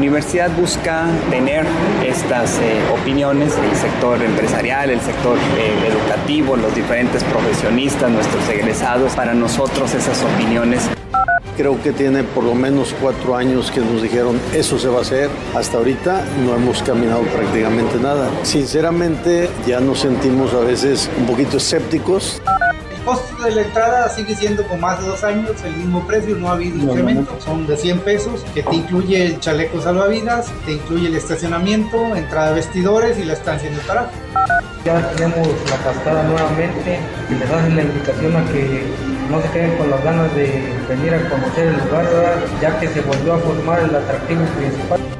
Universidad busca tener estas eh, opiniones, el sector empresarial, el sector eh, educativo, los diferentes profesionistas, nuestros egresados, para nosotros esas opiniones creo que tiene por lo menos cuatro años que nos dijeron eso se va a hacer. Hasta ahorita no hemos caminado prácticamente nada. Sinceramente ya nos sentimos a veces un poquito escépticos costo de la entrada sigue siendo con más de dos años el mismo precio, no ha habido incremento. Son de 100 pesos, que te incluye el chaleco salvavidas, te incluye el estacionamiento, entrada de vestidores y la estancia en el paraje. Ya tenemos la cascada nuevamente y les hacen la invitación a que no se queden con las ganas de venir a conocer el lugar, ya que se volvió a formar el atractivo principal.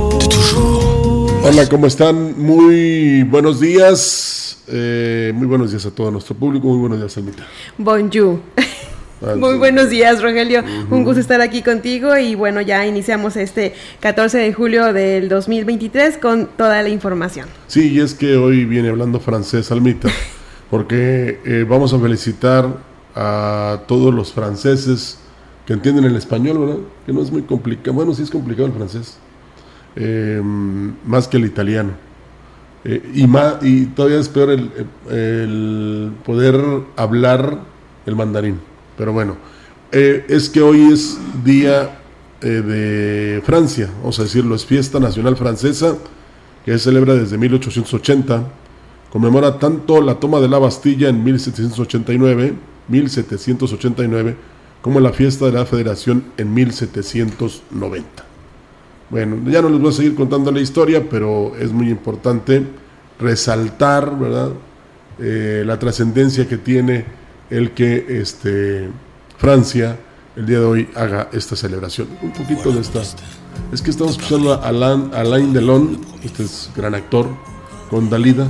Hola, ¿cómo están? Muy buenos días. Eh, muy buenos días a todo nuestro público. Muy buenos días, Almita. Bonjour. Ah, muy buenos días, Rogelio. Un gusto estar aquí contigo y bueno, ya iniciamos este 14 de julio del 2023 con toda la información. Sí, y es que hoy viene hablando francés, Almita, porque eh, vamos a felicitar a todos los franceses que entienden el español, ¿verdad? Que no es muy complicado. Bueno, sí es complicado el francés eh, más que el italiano. Eh, y, más, y todavía es peor el, poder hablar el mandarín. Pero bueno, eh, es que hoy es día de Francia, vamos a decirlo, es fiesta nacional francesa que se celebra desde 1880. Conmemora tanto la toma de la Bastilla en 1789, 1789 como la fiesta de la Federación en 1790. Bueno, ya no les voy a seguir contando la historia, pero es muy importante resaltar, ¿verdad? Eh, la trascendencia que tiene el que este, Francia el día de hoy haga esta celebración. Un poquito de esta. Es que estamos escuchando a Alain, Alain Delon, este es gran actor, con Dalida.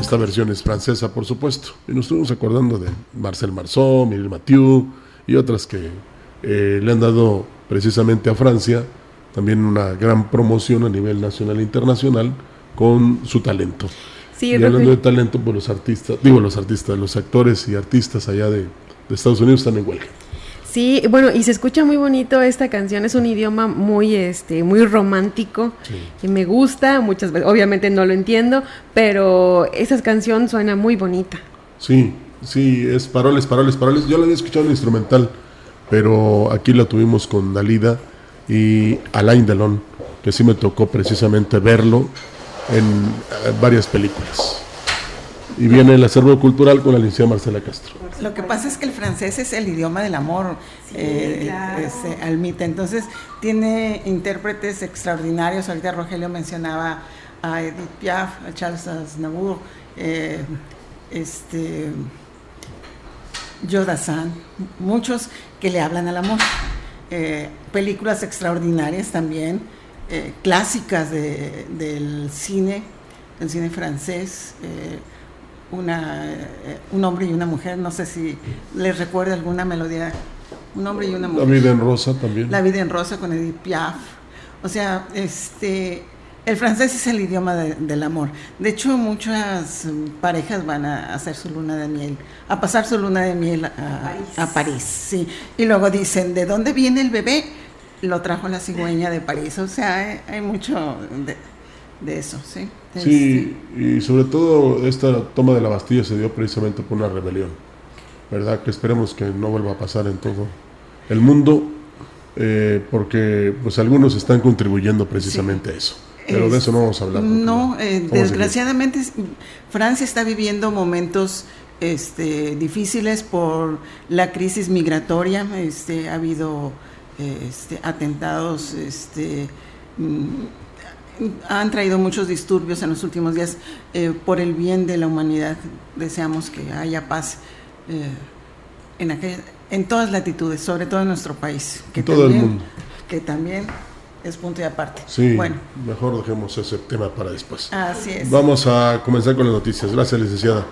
Esta versión es francesa, por supuesto. Y nos estuvimos acordando de Marcel Marceau, Miguel Mathieu, y otras que eh, le han dado precisamente a Francia también una gran promoción a nivel nacional e internacional con su talento. y hablando de talento, pues los artistas, digo los artistas, los actores y artistas allá de, Estados Unidos están en huelga. Sí, bueno, y se escucha muy bonito esta canción, es un idioma muy este muy romántico y me gusta, muchas veces obviamente no lo entiendo, pero esa canción suena muy bonita. Sí, Sí, es paroles, paroles, paroles. Yo la había escuchado en instrumental, pero aquí la tuvimos con Dalida y Alain Delon, que sí me tocó precisamente verlo en eh, varias películas. Y viene el acervo cultural con la licenciada Marcela Castro. Lo que pasa es que el francés es el idioma del amor, eh, este, Almita. Entonces tiene intérpretes extraordinarios. Ahorita Rogelio mencionaba a Edith Piaf, a Charles Aznavour, eh, este, Yodasan, muchos que le hablan al amor. Eh, películas extraordinarias también, eh, clásicas del cine, del cine francés, eh, una, eh, un hombre y una mujer, no sé si les recuerda alguna melodía, un hombre y una mujer. La vida en rosa también. La vida en rosa con Edith Piaf. O sea, este, el francés es el idioma del amor. De hecho, muchas parejas van a hacer su luna de miel, a pasar su luna de miel a, París. sí. Y luego dicen, ¿de dónde viene el bebé? Lo trajo la cigüeña de París. O sea, hay, mucho de, eso, sí. Sí, este, y sobre todo esta toma de la Bastilla se dio precisamente por una rebelión, ¿verdad? Que esperemos que no vuelva a pasar en todo el mundo, eh, porque pues algunos están contribuyendo precisamente a eso. Pero de eso no vamos a hablar. No, eh, desgraciadamente Francia está viviendo momentos este, difíciles por la crisis migratoria. Este, ha habido este, atentados, este, mm, han traído muchos disturbios en los últimos días. Eh, por el bien de la humanidad, deseamos que haya paz eh, en, en todas latitudes, sobre todo en nuestro país. Que en todo el mundo. Que también es punto y aparte. Sí, bueno. mejor dejemos ese tema para después. Así es. Vamos a comenzar con las noticias. Gracias, licenciada.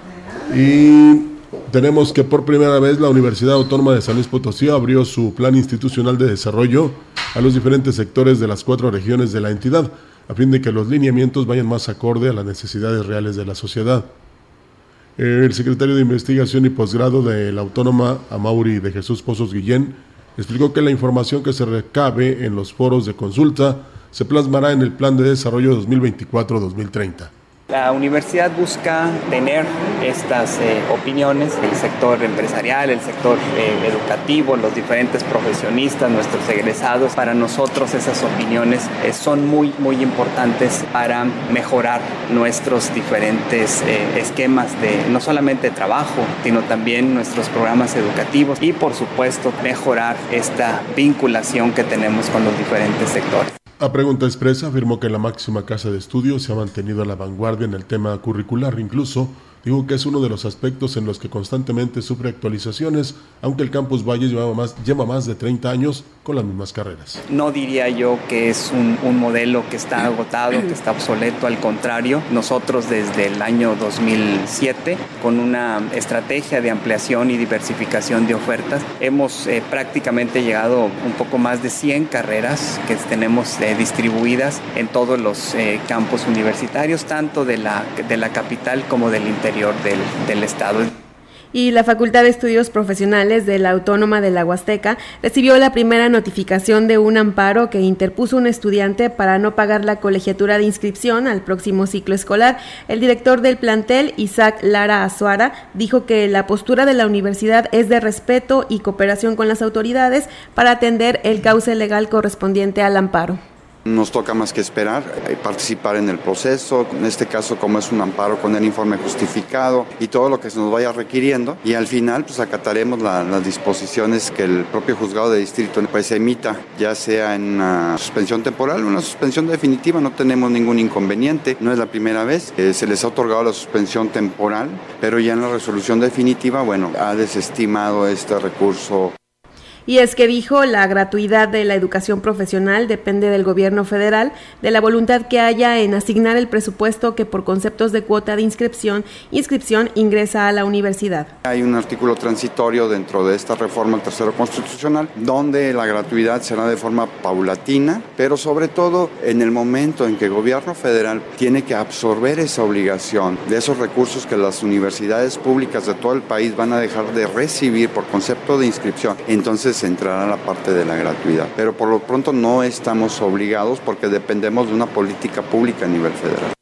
Y tenemos que por primera vez la Universidad Autónoma de San Luis Potosí abrió su plan institucional de desarrollo a los diferentes sectores de las cuatro regiones de la entidad, a fin de que los lineamientos vayan más acorde a las necesidades reales de la sociedad. El secretario de Investigación y Posgrado de la Autónoma, Amauri de Jesús Pozos Guillén, explicó que la información que se recabe en los foros de consulta se plasmará en el Plan de Desarrollo 2024-2030. La universidad busca tener estas eh, opiniones del sector empresarial, el sector eh, educativo, los diferentes profesionistas, nuestros egresados. Para nosotros esas opiniones eh, son muy, muy importantes para mejorar nuestros diferentes esquemas de no solamente trabajo, sino también nuestros programas educativos y por supuesto mejorar esta vinculación que tenemos con los diferentes sectores. A pregunta expresa afirmó que la máxima casa de estudios se ha mantenido a la vanguardia en el tema curricular, incluso Digo que es uno de los aspectos en los que constantemente sufre actualizaciones, aunque el Campus Valle lleva más, lleva más de 30 años con las mismas carreras. No diría yo que es un, un modelo que está agotado, que está obsoleto, al contrario, nosotros desde el año 2007, con una estrategia de ampliación y diversificación de ofertas, hemos eh, prácticamente llegado un poco más de 100 carreras que tenemos eh, distribuidas en todos los eh, campos universitarios, tanto de la, de la capital como del interior del, Estado y la Facultad de Estudios Profesionales de la Autónoma de la Huasteca recibió la primera notificación de un amparo que interpuso un estudiante para no pagar la colegiatura de inscripción al próximo ciclo escolar. El director del plantel, Isaac Lara Azuara, dijo que la postura de la universidad es de respeto y cooperación con las autoridades para atender el cauce legal correspondiente al amparo. Nos toca más que esperar eh, participar en el proceso, en este caso como es un amparo con el informe justificado y todo lo que se nos vaya requiriendo. Y al final pues acataremos las disposiciones que el propio juzgado de distrito pues emita, ya sea en una suspensión temporal o una suspensión definitiva, no tenemos ningún inconveniente, no es la primera vez, eh, se les ha otorgado la suspensión temporal, pero ya en la resolución definitiva, bueno, ha desestimado este recurso y es que dijo, la gratuidad de la educación profesional depende del gobierno federal, de la voluntad que haya en asignar el presupuesto que por conceptos de cuota de inscripción, inscripción ingresa a la universidad. Hay un artículo transitorio dentro de esta reforma al tercero constitucional donde la gratuidad será de forma paulatina, pero sobre todo en el momento en que el gobierno federal tiene que absorber esa obligación de esos recursos que las universidades públicas de todo el país van a dejar de recibir por concepto de inscripción. Entonces se entrará la parte de la gratuidad. Pero por lo pronto no estamos obligados porque dependemos de una política pública a nivel federal.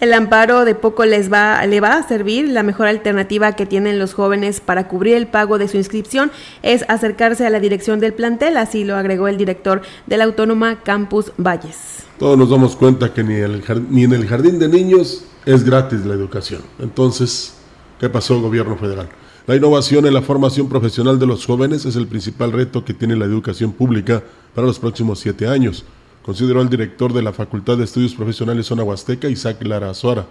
El amparo de poco les va, le va a servir. La mejor alternativa que tienen los jóvenes para cubrir el pago de su inscripción es acercarse a la dirección del plantel, así lo agregó el director de la Autónoma Campus Valles. Todos nos damos cuenta que ni, el, ni en el jardín de niños es gratis la educación. Entonces, ¿qué pasó el gobierno federal? La innovación en la formación profesional de los jóvenes es el principal reto que tiene la educación pública para los próximos siete años, consideró el director de la Facultad de Estudios Profesionales Zona Huasteca, Isaac Lara Azuara.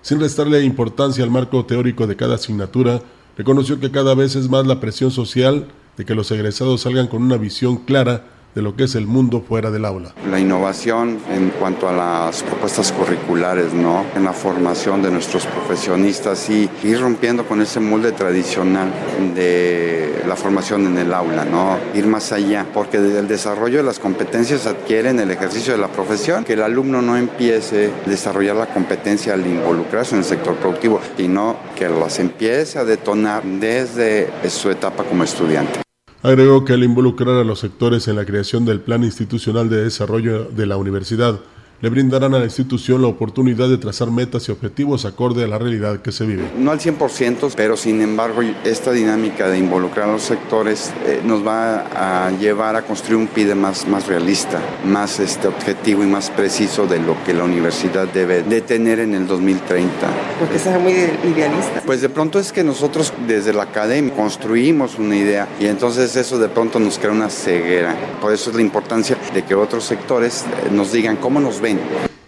Sin restarle importancia al marco teórico de cada asignatura, reconoció que cada vez es más la presión social de que los egresados salgan con una visión clara de lo que es el mundo fuera del aula. La innovación en cuanto a las propuestas curriculares, ¿no? En la formación de nuestros profesionistas y ir rompiendo con ese molde tradicional de la formación en el aula, ¿no? Ir más allá, porque el desarrollo de las competencias adquiere en el ejercicio de la profesión, que el alumno no empiece a desarrollar la competencia al involucrarse en el sector productivo, sino que las empiece a detonar desde su etapa como estudiante. Agregó que al involucrar a los sectores en la creación del Plan Institucional de Desarrollo de la Universidad, le brindarán a la institución la oportunidad de trazar metas y objetivos acorde a la realidad que se vive. No al 100%, pero sin embargo esta dinámica de involucrar a los sectores eh, nos va a llevar a construir un PIDE más, más realista, más este, objetivo y más preciso de lo que la universidad debe de tener en el 2030. Porque es muy idealista. Pues de pronto es que nosotros desde la academia construimos una idea y entonces eso de pronto nos crea una ceguera. Por eso es la importancia de que otros sectores eh, nos digan cómo nos ven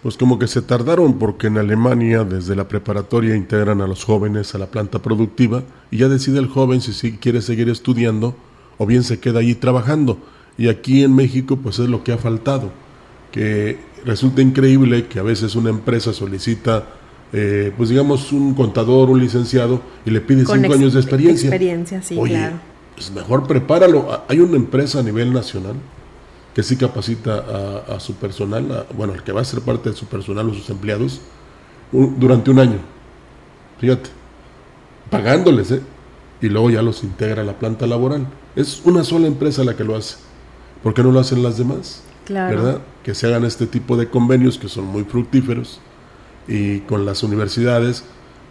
pues como que se tardaron porque en Alemania desde la preparatoria integran a los jóvenes a la planta productiva y ya decide el joven si quiere seguir estudiando o bien se queda allí trabajando. Y aquí en México pues es lo que ha faltado, que resulta increíble que a veces una empresa solicita eh, pues digamos un contador, un licenciado y le pide cinco años de experiencia. Experiencia, sí, Oye, Pues mejor prepáralo. Hay una empresa a nivel nacional que sí capacita a, su personal, bueno, el que va a ser parte de su personal o sus empleados, durante un año. Fíjate, pagándoles, ¿eh? Y luego ya los integra a la planta laboral. Es una sola empresa la que lo hace. ¿Por qué no lo hacen las demás? Claro. ¿Verdad? Que se hagan este tipo de convenios que son muy fructíferos y con las universidades,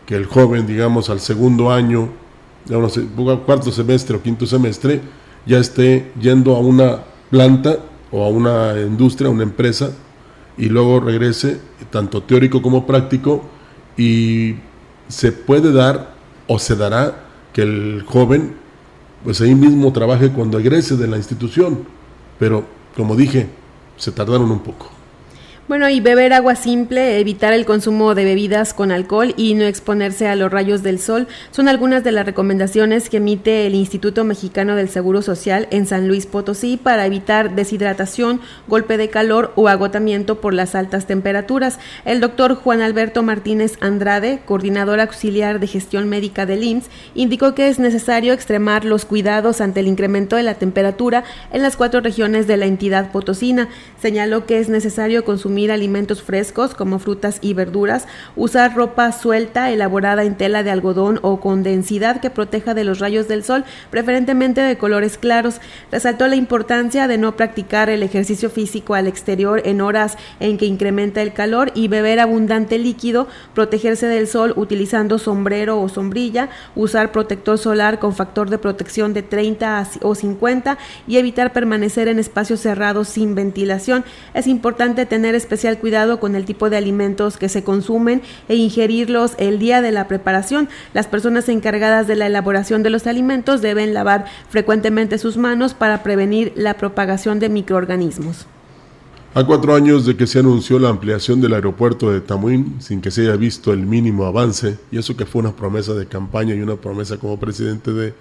que el joven, digamos, al segundo año, no sé, cuarto semestre o quinto semestre, ya esté yendo a una planta o a una industria, a una empresa, y luego regrese, tanto teórico como práctico, y se puede dar o se dará que el joven, pues ahí mismo trabaje cuando egrese de la institución, pero como dije, se tardaron un poco. Bueno, y beber agua simple, evitar el consumo de bebidas con alcohol y no exponerse a los rayos del sol son algunas de las recomendaciones que emite el Instituto Mexicano del Seguro Social en San Luis Potosí para evitar deshidratación, golpe de calor o agotamiento por las altas temperaturas. El doctor Juan Alberto Martínez Andrade, coordinador auxiliar de gestión médica del IMSS, indicó que es necesario extremar los cuidados ante el incremento de la temperatura en las cuatro regiones de la entidad potosina. Señaló que es necesario consumir alimentos frescos como frutas y verduras, usar ropa suelta elaborada en tela de algodón o con densidad que proteja de los rayos del sol, preferentemente de colores claros. Resaltó la importancia de no practicar el ejercicio físico al exterior en horas en que incrementa el calor y beber abundante líquido, protegerse del sol utilizando sombrero o sombrilla, usar protector solar con factor de protección de 30 o 50 y evitar permanecer en espacios cerrados sin ventilación. Es importante tener especial cuidado con el tipo de alimentos que se consumen e ingerirlos el día de la preparación. Las personas encargadas de la elaboración de los alimentos deben lavar frecuentemente sus manos para prevenir la propagación de microorganismos. A cuatro años de que se anunció la ampliación del aeropuerto de Tamuín, sin que se haya visto el mínimo avance, y eso que fue una promesa de campaña y una promesa como presidente de,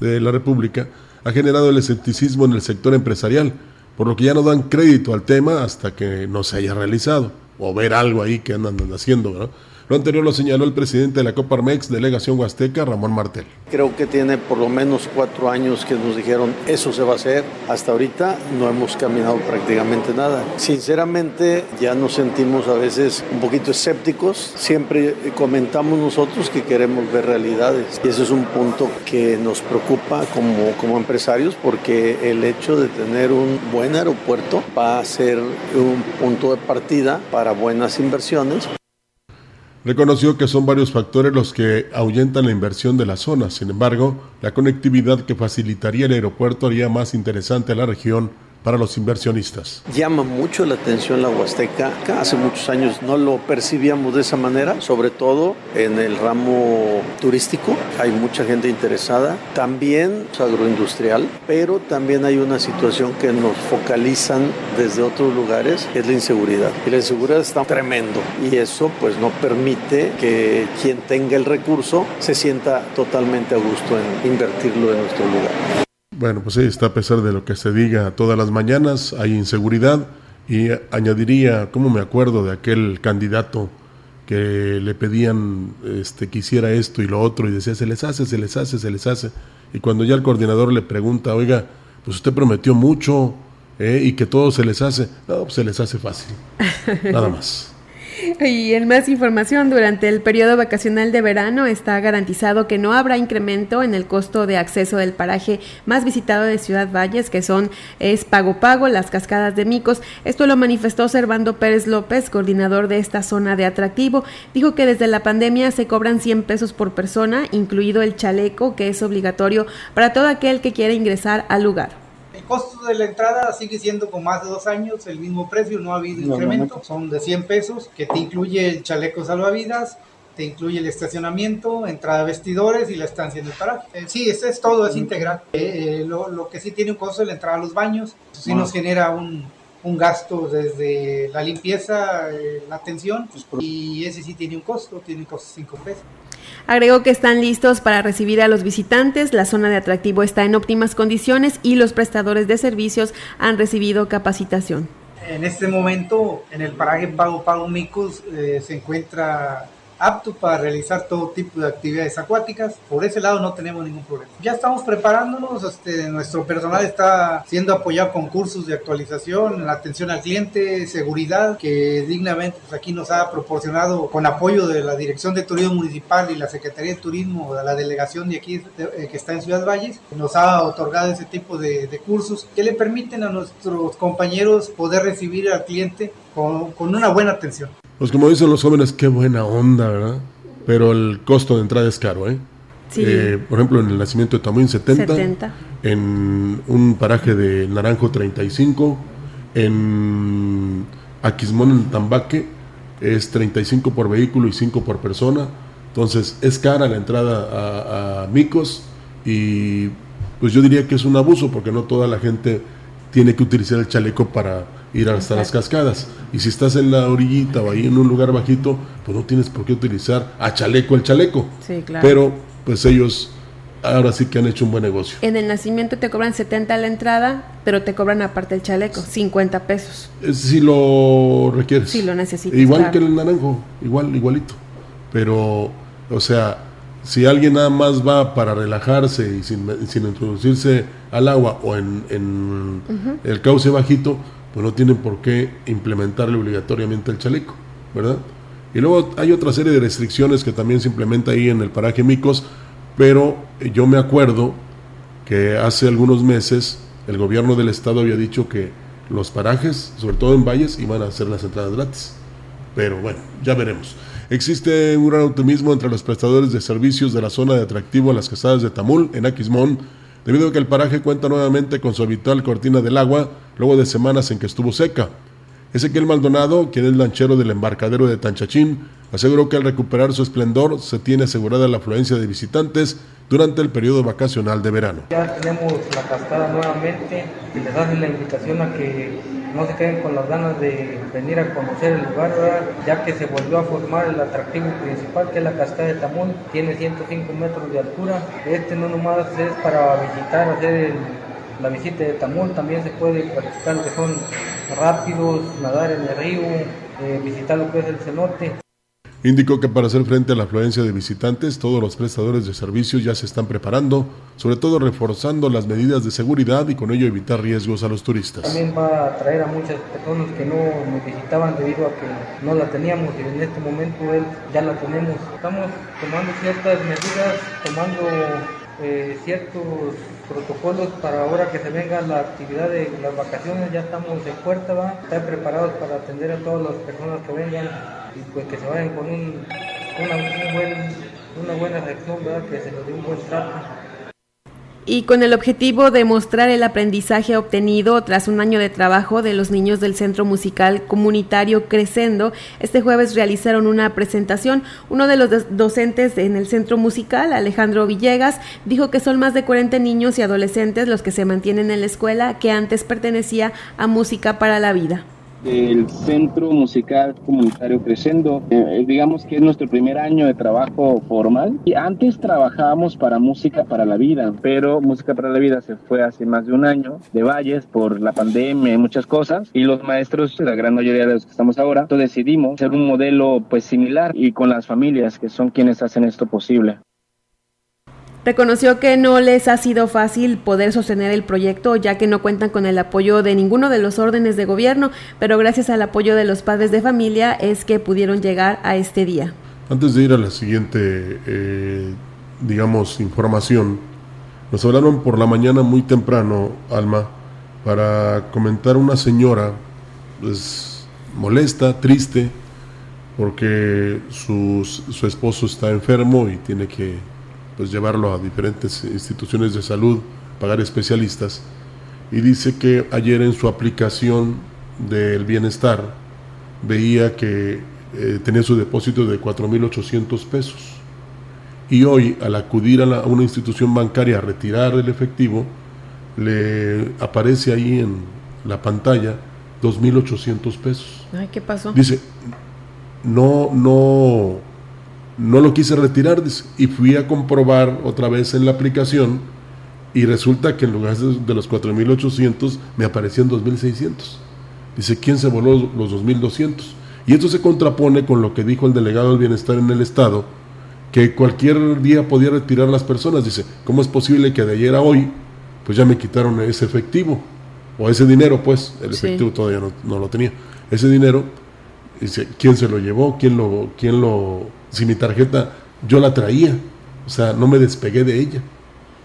de la República, ha generado el escepticismo en el sector empresarial, por lo que ya no dan crédito al tema hasta que no se haya realizado o ver algo ahí que andan haciendo, ¿verdad? Lo anterior lo señaló el presidente de la Coparmex, delegación Huasteca, Ramón Martel. Creo que tiene por lo menos cuatro años que nos dijeron eso se va a hacer. Hasta ahorita no hemos caminado prácticamente nada. Sinceramente ya nos sentimos a veces un poquito escépticos. Siempre comentamos nosotros que queremos ver realidades. Y eso es un punto que nos preocupa como, como empresarios porque el hecho de tener un buen aeropuerto va a ser un punto de partida para buenas inversiones. Reconoció que son varios factores los que ahuyentan la inversión de la zona. Sin embargo, la conectividad que facilitaría el aeropuerto haría más interesante a la región para los inversionistas. Llama mucho la atención la Huasteca. Hace muchos años no lo percibíamos de esa manera, sobre todo en el ramo turístico. Hay mucha gente interesada. También agroindustrial, pero también hay una situación que nos focalizan desde otros lugares, que es la inseguridad. Y la inseguridad está tremendo. Y eso pues no permite que quien tenga el recurso se sienta totalmente a gusto en invertirlo en nuestro lugar. Bueno, pues ahí está, a pesar de lo que se diga todas las mañanas, hay inseguridad y añadiría, ¿cómo me acuerdo de aquel candidato que le pedían este, que hiciera esto y lo otro y decía, se les hace, se les hace, se les hace? Y cuando ya el coordinador le pregunta, oiga, pues usted prometió mucho ¿eh? y que todo se les hace, no, pues se les hace fácil, nada más. Y en más información, durante el periodo vacacional de verano está garantizado que no habrá incremento en el costo de acceso del paraje más visitado de Ciudad Valles, que son es Pago Pago, las cascadas de Micos. Esto lo manifestó Servando Pérez López, coordinador de esta zona de atractivo. Dijo que desde la pandemia se cobran 100 pesos por persona, incluido el chaleco, que es obligatorio para todo aquel que quiera ingresar al lugar. Costo de la entrada sigue siendo con más de dos años el mismo precio, no ha habido incremento. Son de 100 pesos, que te incluye el chaleco salvavidas, te incluye el estacionamiento, entrada a vestidores y la estancia en el paraje. Eh, sí, eso es todo, es integral. Eh, eh, lo, que sí tiene un costo es la entrada a los baños, eso sí nos genera un, un gasto desde la limpieza, la atención, pues, y ese sí tiene un costo, tiene un costo de 5 pesos. Agregó que están listos para recibir a los visitantes, la zona de atractivo está en óptimas condiciones y los prestadores de servicios han recibido capacitación. En este momento, en el paraje Pago Pago Micos eh, se encuentra apto para realizar todo tipo de actividades acuáticas. Por ese lado no tenemos ningún problema. Ya estamos preparándonos, este, nuestro personal está siendo apoyado con cursos de actualización, atención al cliente, seguridad, que dignamente pues, aquí nos ha proporcionado con apoyo de la Dirección de Turismo Municipal y la Secretaría de Turismo de la delegación de aquí eh, que está en Ciudad Valles, nos ha otorgado ese tipo de, cursos que le permiten a nuestros compañeros poder recibir al cliente con, con una buena atención. Pues como dicen los jóvenes, qué buena onda, ¿verdad? Pero el costo de entrada es caro, ¿eh? Sí. Eh, por ejemplo, en el nacimiento de Tamuín 70, 70, en un paraje de Naranjo 35, en Aquismón en Tambaque es 35 por vehículo y 5 por persona. Entonces es cara la entrada a, a Micos y pues yo diría que es un abuso porque no toda la gente tiene que utilizar el chaleco para ir hasta las cascadas. Y si estás en la orillita o ahí en un lugar bajito, pues no tienes por qué utilizar a chaleco el chaleco. Sí, claro. Pero pues ellos ahora sí que han hecho un buen negocio. En el nacimiento te cobran 70 la entrada, pero te cobran aparte el chaleco, 50 pesos. Si lo requieres. Si lo necesitas. Igual que el naranjo, igual, igualito. Pero, o sea, si alguien nada más va para relajarse y sin, sin introducirse al agua o en, en el cauce bajito, pues no tienen por qué implementarle obligatoriamente el chaleco, ¿verdad? Y luego hay otra serie de restricciones que también se implementa ahí en el paraje Micos, pero yo me acuerdo que hace algunos meses el gobierno del estado había dicho que los parajes, sobre todo en valles, iban a hacer las entradas gratis. Pero bueno, ya veremos. Existe un gran optimismo entre los prestadores de servicios de la zona de atractivo a las casadas de Tamul, en Aquismón, debido a que el paraje cuenta nuevamente con su habitual cortina del agua luego de semanas en que estuvo seca. Ezequiel Maldonado, quien es lanchero del embarcadero de Tanchachín, aseguró que al recuperar su esplendor se tiene asegurada la afluencia de visitantes durante el periodo vacacional de verano. Ya tenemos la cascada nuevamente y les hacen la invitación a que no se queden con las ganas de venir a conocer el lugar, ya que se volvió a formar el atractivo principal que es la cascada de Tamón, tiene 105 metros de altura. Este no nomás es para visitar, hacer la visita de Tamón, también se puede practicar lo que son rápidos, nadar en el río, eh, visitar lo que es el cenote. Indicó que para hacer frente a la afluencia de visitantes, todos los prestadores de servicios ya se están preparando, sobre todo reforzando las medidas de seguridad y con ello evitar riesgos a los turistas. También va a atraer a muchas personas que no nos visitaban debido a que no la teníamos y en este momento ya la tenemos. Estamos tomando ciertas medidas, tomando eh, ciertos protocolos para ahora que se venga la actividad de las vacaciones, ya estamos de puerta, ¿va? estar preparados para atender a todas las personas que vengan y pues que se vayan con un, una, una buena reacción, que se les dé un buen trato y con el objetivo de mostrar el aprendizaje obtenido tras un año de trabajo de los niños del Centro Musical Comunitario Crescendo, este jueves realizaron una presentación. Uno de los docentes en el Centro Musical, Alejandro Villegas, dijo que son más de 40 niños y adolescentes los que se mantienen en la escuela que antes pertenecía a Música para la Vida. Del Centro Musical Comunitario Crescendo. Eh, digamos que es nuestro primer año de trabajo formal. Y antes trabajábamos para Música para la Vida, pero Música para la Vida se fue hace más de un año de Valles por la pandemia y muchas cosas. Y los maestros, la gran mayoría de los que estamos ahora, decidimos hacer un modelo pues similar y con las familias que son quienes hacen esto posible. Reconoció que no les ha sido fácil poder sostener el proyecto ya que no cuentan con el apoyo de ninguno de los órdenes de gobierno, pero gracias al apoyo de los padres de familia es que pudieron llegar a este día. Antes de ir a la siguiente, eh, digamos, información, nos hablaron por la mañana muy temprano, Alma, para comentar una señora, pues molesta, triste, porque su, su esposo está enfermo y tiene que pues llevarlo a diferentes instituciones de salud, pagar especialistas. Y dice que ayer en su aplicación del bienestar veía que eh, tenía su depósito de 4.800 pesos. Y hoy, al acudir a, una institución bancaria a retirar el efectivo, le aparece ahí en la pantalla 2.800 pesos. Ay, ¿qué pasó? Dice, no, no, no lo quise retirar y fui a comprobar otra vez en la aplicación y resulta que en lugar de los 4.800 me aparecían 2.600. Dice, ¿quién se voló los 2.200? Y esto se contrapone con lo que dijo el delegado del bienestar en el Estado, que cualquier día podía retirar las personas. Dice, ¿cómo es posible que de ayer a hoy, pues ya me quitaron ese efectivo? O ese dinero, pues, el efectivo todavía no, no, lo tenía. Ese dinero, dice, ¿quién se lo llevó? ¿Quién lo, quién lo si mi tarjeta yo la traía, o sea, no me despegué de ella.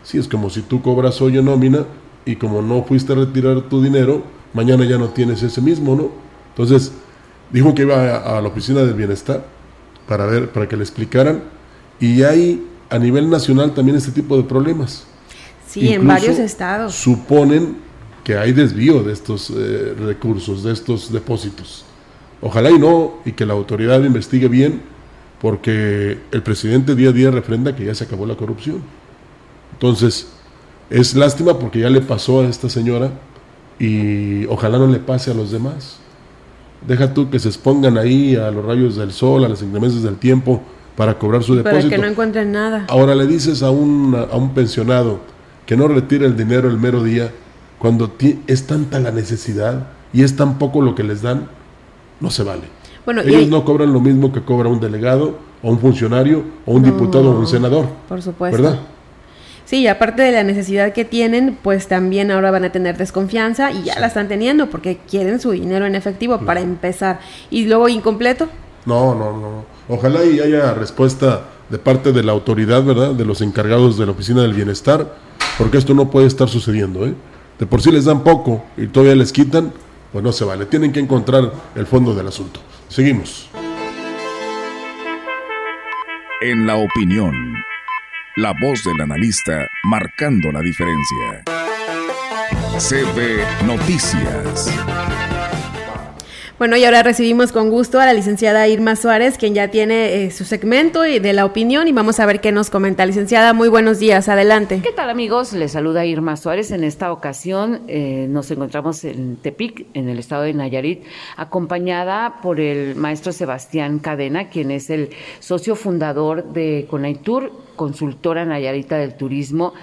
Sí, es como si tú cobras hoy en nómina y como no fuiste a retirar tu dinero, mañana ya no tienes ese mismo, ¿no? Entonces, dijo que iba a, la oficina del bienestar para ver, para que le explicaran, y hay a nivel nacional también este tipo de problemas. Sí, en varios estados. Suponen que hay desvío de estos eh, recursos, de estos depósitos. Ojalá y no, y que la autoridad investigue bien porque el presidente día a día refrenda que ya se acabó la corrupción. Entonces, es lástima porque ya le pasó a esta señora y ojalá no le pase a los demás. Deja tú que se expongan ahí a los rayos del sol, a las inclemencias del tiempo para cobrar su depósito. Para que no encuentren nada. Ahora le dices a un, a un pensionado que no retire el dinero el mero día, cuando es tanta la necesidad y es tan poco lo que les dan, no se vale. Ellos no cobran lo mismo que cobra un delegado o un funcionario o un diputado o un senador. Por supuesto. ¿Verdad? Sí, aparte de la necesidad que tienen, pues también ahora van a tener desconfianza y ya la están teniendo porque quieren su dinero en efectivo para empezar. ¿Y luego incompleto? No, no, no. Ojalá y haya respuesta de parte de la autoridad, ¿verdad? De los encargados de la Oficina del Bienestar, porque esto no puede estar sucediendo, ¿eh? De por sí les dan poco y todavía les quitan, pues no se vale. Tienen que encontrar el fondo del asunto. Seguimos. En la opinión, la voz del analista marcando la diferencia. CB Noticias. Bueno, y ahora recibimos con gusto a la licenciada Irma Suárez, quien ya tiene eh, su segmento y de la opinión y vamos a ver qué nos comenta. Licenciada, muy buenos días, adelante. ¿Qué tal amigos? Les saluda Irma Suárez. En esta ocasión eh, nos encontramos en Tepic, en el estado de Nayarit, acompañada por el maestro Sebastián Cadena, quien es el socio fundador de Conaitur, consultora nayarita del turismo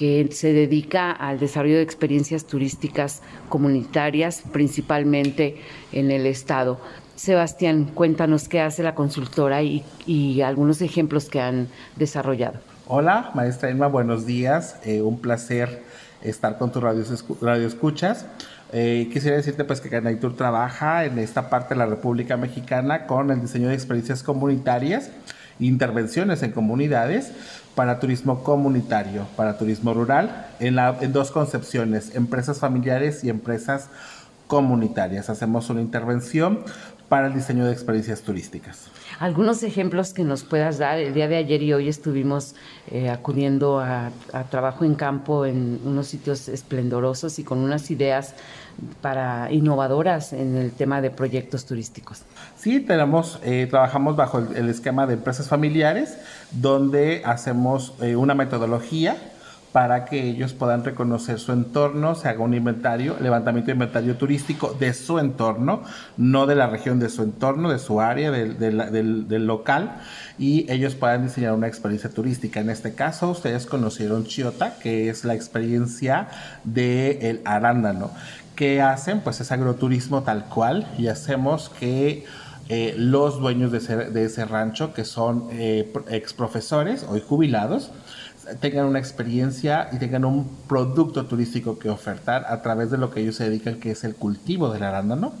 que se dedica al desarrollo de experiencias turísticas comunitarias, principalmente en el Estado. Sebastián, cuéntanos qué hace la consultora y, algunos ejemplos que han desarrollado. Hola, maestra Emma, buenos días. Eh, un placer estar con tus radio, radio escuchas. Eh, quisiera decirte pues que Canaitur trabaja en esta parte de la República Mexicana con el diseño de experiencias comunitarias, intervenciones en comunidades para turismo comunitario, para turismo rural, en, en dos concepciones, empresas familiares y empresas comunitarias. Hacemos una intervención para el diseño de experiencias turísticas. Algunos ejemplos que nos puedas dar. El día de ayer y hoy estuvimos eh, acudiendo a, trabajo en campo en unos sitios esplendorosos y con unas ideas para innovadoras en el tema de proyectos turísticos. Sí, tenemos, eh, trabajamos bajo el, esquema de empresas familiares, donde hacemos eh, una metodología para que ellos puedan reconocer su entorno, se haga un inventario, levantamiento de inventario turístico de su entorno, no de la región, de su entorno, de su área, del, del, local, y ellos puedan diseñar una experiencia turística. En este caso, ustedes conocieron Chiota, que es la experiencia del arándano. ¿Qué hacen? Pues es agroturismo tal cual y hacemos que eh, los dueños de ese, de ese, rancho, que son eh, ex profesores, hoy jubilados, tengan una experiencia y tengan un producto turístico que ofertar a través de lo que ellos se dedican, que es el cultivo del arándano.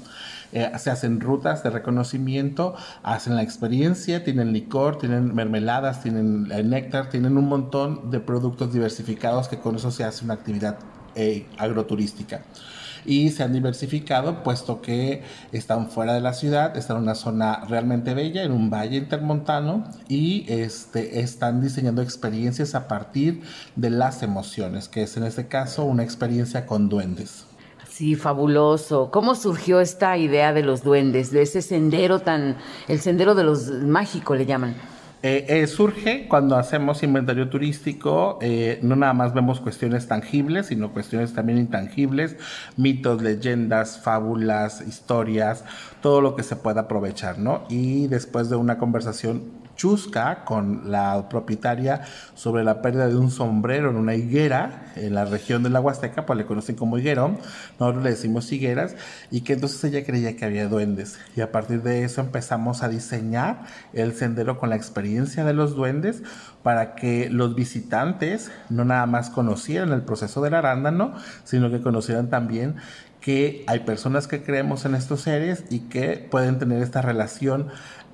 Eh, se hacen rutas de reconocimiento, hacen la experiencia, tienen licor, tienen mermeladas, tienen el néctar, tienen un montón de productos diversificados que con eso se hace una actividad eh, agroturística y se han diversificado puesto que están fuera de la ciudad, están en una zona realmente bella, en un valle intermontano y este, están diseñando experiencias a partir de las emociones, que es en este caso una experiencia con duendes. Sí, fabuloso. ¿Cómo surgió esta idea de los duendes, de ese sendero tan, el sendero de los mágicos le llaman? Eh, eh, surge cuando hacemos inventario turístico, eh, no nada más vemos cuestiones tangibles, sino cuestiones también intangibles, mitos, leyendas, fábulas, historias, todo lo que se pueda aprovechar, ¿no? Y después de una conversación chusca con la propietaria sobre la pérdida de un sombrero en una higuera en la región de la Huasteca, pues le conocen como higuerón, nosotros le decimos higueras, y que entonces ella creía que había duendes. Y a partir de eso empezamos a diseñar el sendero con la experiencia de los duendes para que los visitantes no nada más conocieran el proceso del arándano, sino que conocieran también que hay personas que creemos en estos seres y que pueden tener esta relación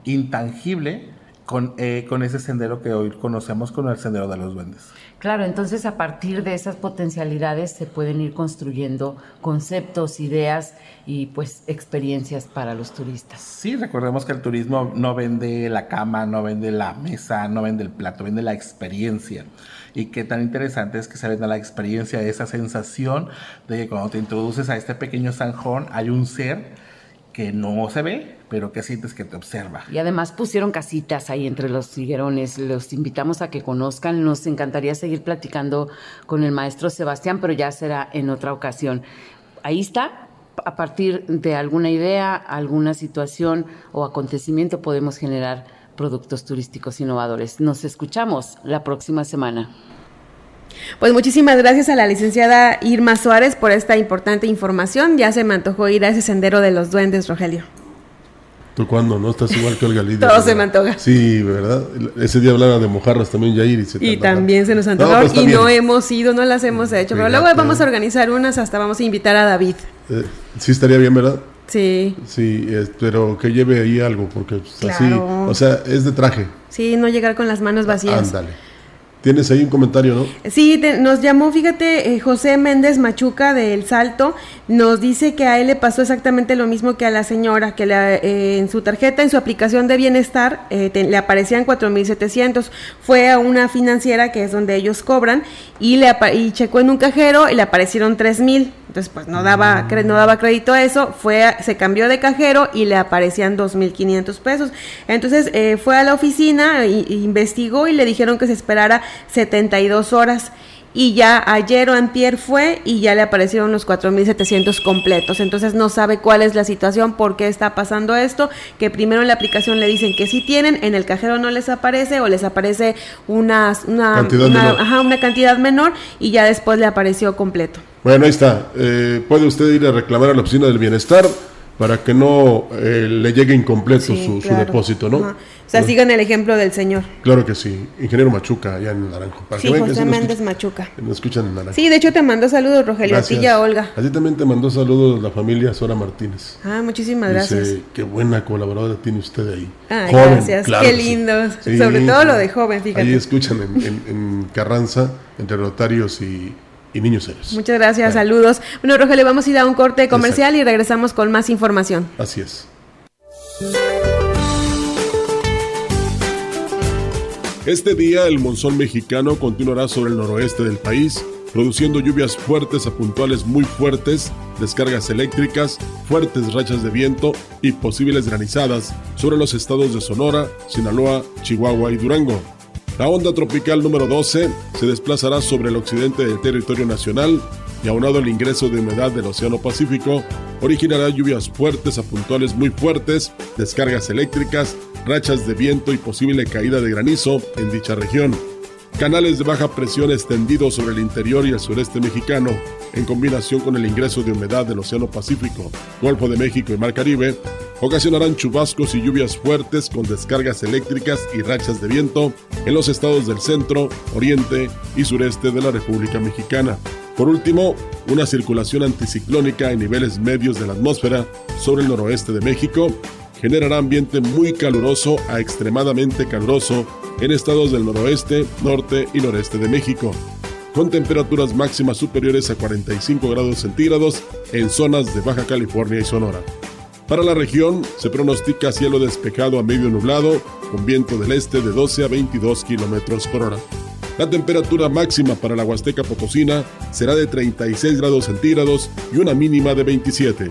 intangible con, eh, con ese sendero que hoy conocemos como el sendero de los duendes. Claro, entonces a partir de esas potencialidades se pueden ir construyendo conceptos, ideas y pues experiencias para los turistas. Sí, recordemos que el turismo no vende la cama, no vende la mesa, no vende el plato, vende la experiencia. Y qué tan interesante es que se venda la experiencia, esa sensación de que cuando te introduces a este pequeño zanjón hay un ser que no se ve, pero que sientes que te observa. Y además pusieron casitas ahí entre los higuerones. Los invitamos a que conozcan. Nos encantaría seguir platicando con el maestro Sebastián, pero ya será en otra ocasión. Ahí está. A partir de alguna idea, alguna situación o acontecimiento podemos generar productos turísticos innovadores. Nos escuchamos la próxima semana. Pues muchísimas gracias a la licenciada Irma Suárez por esta importante información. Ya se me antojó ir a ese sendero de los duendes, Rogelio. ¿Tú cuándo? ¿No? Estás igual que Olga Lidia. Todo se me antoja. Sí, ¿verdad? Ese día hablaba de mojarras también, Yair. Y, se y también se nos antojaron pues y no hemos ido, no las hemos hecho. pero luego vamos a organizar unas, hasta vamos a invitar a David. Eh, sí, estaría bien, ¿verdad? Sí. Sí, pero que lleve ahí algo, porque pues, así, o sea, es de traje. Sí, no llegar con las manos vacías. Ándale. Tienes ahí un comentario, ¿no? Sí, nos llamó, fíjate, eh, José Méndez Machuca de El Salto, nos dice que a él le pasó exactamente lo mismo que a la señora, que eh, en su tarjeta, en su aplicación de bienestar, eh, le aparecían 4.700. Fue a una financiera que es donde ellos cobran y, le y checó en un cajero y le aparecieron 3.000 entonces pues no daba, no daba crédito a eso, fue, se cambió de cajero y le aparecían 2.500 pesos. Entonces eh, fue a la oficina, e, investigó y le dijeron que se esperara 72 horas y ya ayer o antier fue y ya le aparecieron los 4.700 completos. Entonces no sabe cuál es la situación, por qué está pasando esto, que primero en la aplicación le dicen que sí tienen, en el cajero no les aparece o les aparece una, cantidad, una cantidad menor y ya después le apareció completo. Bueno, ahí está. Eh, puede usted ir a reclamar a la oficina del bienestar para que no eh, le llegue incompleto su, depósito, ¿no? O sea, sigan el ejemplo del señor. Claro que sí. Ingeniero Machuca, allá en Naranjo. sí, José Méndez Machuca. Nos escuchan en Naranjo. Sí, de hecho te mandó saludos, Rogelio, a ti y a Olga. A ti también te mandó saludos la familia Sora Martínez. Ah, muchísimas Dice, gracias. Qué buena colaboradora tiene usted ahí. Ay, gracias. qué lindo. Sobre todo lo de joven, fíjate. Ahí escuchan en, en Carranza, entre Rotarios y y niños Muchas gracias, saludos. Bueno, Rogelio, vamos a ir a un corte comercial y regresamos con más información. Así es. Este día el monzón mexicano continuará sobre el noroeste del país, produciendo lluvias fuertes a puntuales muy fuertes, descargas eléctricas, fuertes rachas de viento y posibles granizadas sobre los estados de Sonora, Sinaloa, Chihuahua y Durango. La onda tropical número 12 se desplazará sobre el occidente del territorio nacional y aunado al ingreso de humedad del Océano Pacífico, originará lluvias fuertes a puntuales muy fuertes, descargas eléctricas, rachas de viento y posible caída de granizo en dicha región. Canales de baja presión extendidos sobre el interior y el sureste mexicano, en combinación con el ingreso de humedad del Océano Pacífico, Golfo de México y Mar Caribe, ocasionarán chubascos y lluvias fuertes con descargas eléctricas y rachas de viento en los estados del centro, oriente y sureste de la República Mexicana. Por último, una circulación anticiclónica en niveles medios de la atmósfera sobre el noroeste de México generará ambiente muy caluroso a extremadamente caluroso en estados del noroeste, norte y noreste de México, con temperaturas máximas superiores a 45 grados centígrados en zonas de Baja California y Sonora. Para la región se pronostica cielo despejado a medio nublado, con viento del este de 12 a 22 kilómetros por hora. La temperatura máxima para la Huasteca Potosina será de 36 grados centígrados y una mínima de 27.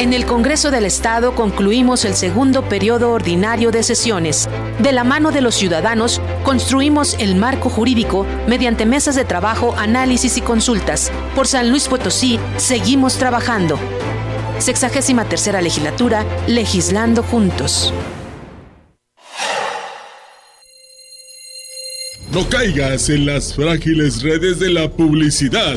En el Congreso del Estado concluimos el segundo periodo ordinario de sesiones. De la mano de los ciudadanos, construimos el marco jurídico mediante mesas de trabajo, análisis y consultas. Por San Luis Potosí, seguimos trabajando. Sexagésima tercera legislatura, legislando juntos. No caigas en las frágiles redes de la publicidad.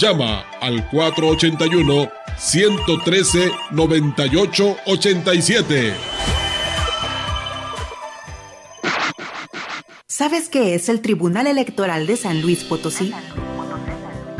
Llama al 481-113-9887. ¿Sabes qué es el Tribunal Electoral de San Luis Potosí?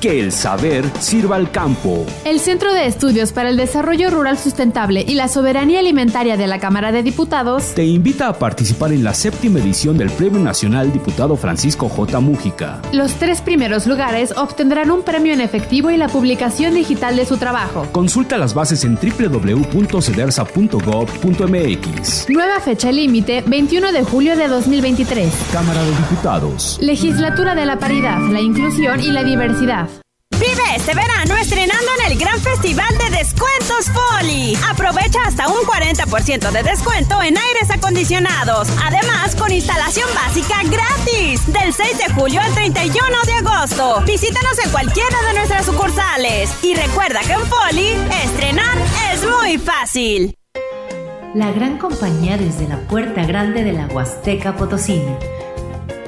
Que el saber sirva al campo. El Centro de Estudios para el Desarrollo Rural Sustentable y la Soberanía Alimentaria de la Cámara de Diputados te invita a participar en la séptima edición del Premio Nacional Diputado Francisco J. Mújica. Los tres primeros lugares obtendrán un premio en efectivo y la publicación digital de su trabajo. Consulta las bases en www.cedersa.gov.mx. Nueva fecha límite 21 de julio de 2023. Cámara de Diputados. Legislatura de la Paridad, la Inclusión y la Diversidad. Este verano estrenando en el gran festival de descuentos Poli. Aprovecha hasta un 40% de descuento en aires acondicionados. Además, con instalación básica gratis. Del 6 de julio al 31 de agosto. Visítanos en cualquiera de nuestras sucursales. Y recuerda que en Poli, estrenar es muy fácil. La gran compañía desde la puerta grande de la Huasteca Potosina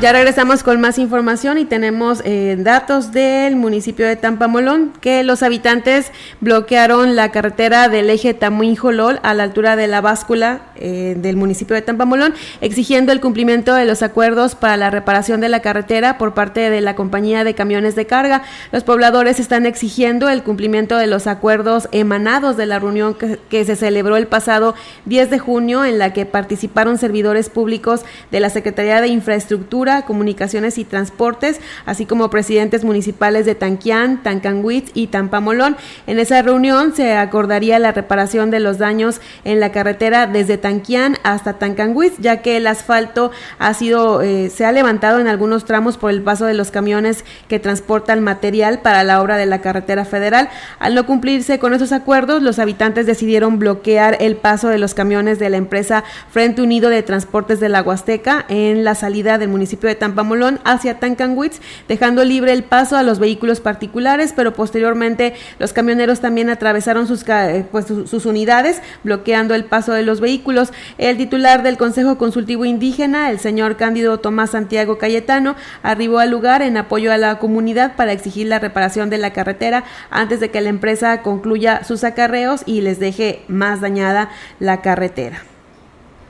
Ya regresamos con más información y tenemos eh, datos del municipio de Tampamolón que los habitantes bloquearon la carretera del eje Tamuín-Jolol a la altura de la báscula eh, del municipio de Tampamolón, exigiendo el cumplimiento de los acuerdos para la reparación de la carretera por parte de la compañía de camiones de carga. Los pobladores están exigiendo el cumplimiento de los acuerdos emanados de la reunión que, que se celebró el pasado 10 de junio en la que participaron servidores públicos de la Secretaría de Infraestructura Comunicaciones y Transportes, así como presidentes municipales de Tanquián, Tancanguitz y Tampamolón. En esa reunión se acordaría la reparación de los daños en la carretera desde Tanquián hasta Tancanguitz, ya que el asfalto ha sido, eh, se ha levantado en algunos tramos por el paso de los camiones que transportan material para la obra de la carretera federal. Al no cumplirse con esos acuerdos, los habitantes decidieron bloquear el paso de los camiones de la empresa Frente Unido de Transportes de la Huasteca en la salida del municipio de Tampamolón hacia Tancanwitz, dejando libre el paso a los vehículos particulares, pero posteriormente los camioneros también atravesaron sus, eh, pues, sus unidades, bloqueando el paso de los vehículos. El titular del Consejo Consultivo Indígena, el señor Cándido Tomás Santiago Cayetano, arribó al lugar en apoyo a la comunidad para exigir la reparación de la carretera antes de que la empresa concluya sus acarreos y les deje más dañada la carretera.